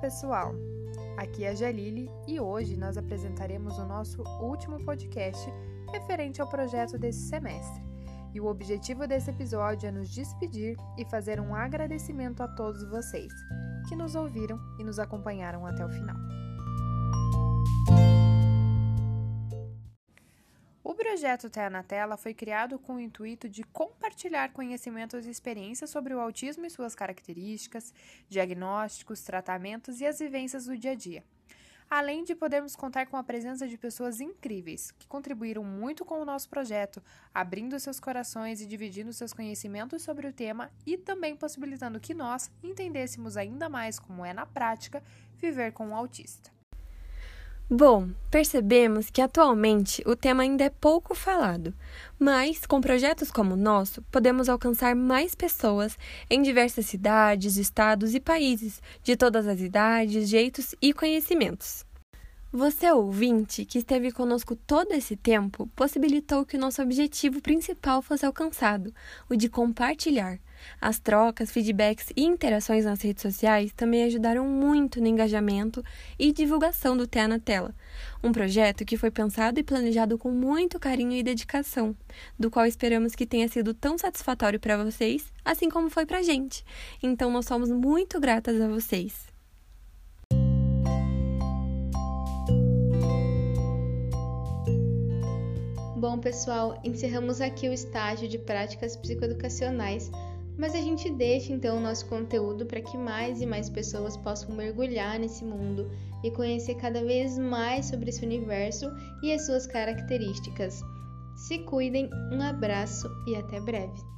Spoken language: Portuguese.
pessoal! Aqui é a Jalili e hoje nós apresentaremos o nosso último podcast referente ao projeto desse semestre. E o objetivo desse episódio é nos despedir e fazer um agradecimento a todos vocês que nos ouviram e nos acompanharam até o final. Projeto Terra na Tela foi criado com o intuito de compartilhar conhecimentos e experiências sobre o autismo e suas características, diagnósticos, tratamentos e as vivências do dia a dia. Além de podermos contar com a presença de pessoas incríveis que contribuíram muito com o nosso projeto, abrindo seus corações e dividindo seus conhecimentos sobre o tema e também possibilitando que nós entendêssemos ainda mais como é na prática viver com um autista. Bom, percebemos que atualmente o tema ainda é pouco falado, mas com projetos como o nosso, podemos alcançar mais pessoas em diversas cidades, estados e países, de todas as idades, jeitos e conhecimentos. Você, ouvinte, que esteve conosco todo esse tempo, possibilitou que o nosso objetivo principal fosse alcançado, o de compartilhar. As trocas, feedbacks e interações nas redes sociais também ajudaram muito no engajamento e divulgação do TEA na Tela, um projeto que foi pensado e planejado com muito carinho e dedicação, do qual esperamos que tenha sido tão satisfatório para vocês, assim como foi para a gente. Então, nós somos muito gratas a vocês. Bom, pessoal, encerramos aqui o estágio de práticas psicoeducacionais, mas a gente deixa então o nosso conteúdo para que mais e mais pessoas possam mergulhar nesse mundo e conhecer cada vez mais sobre esse universo e as suas características. Se cuidem, um abraço e até breve!